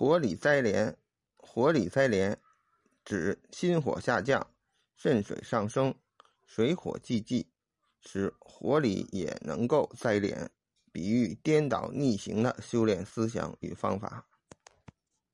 火里灾连，火里灾连指心火下降，肾水上升，水火既济，使火里也能够灾连，比喻颠倒逆行的修炼思想与方法。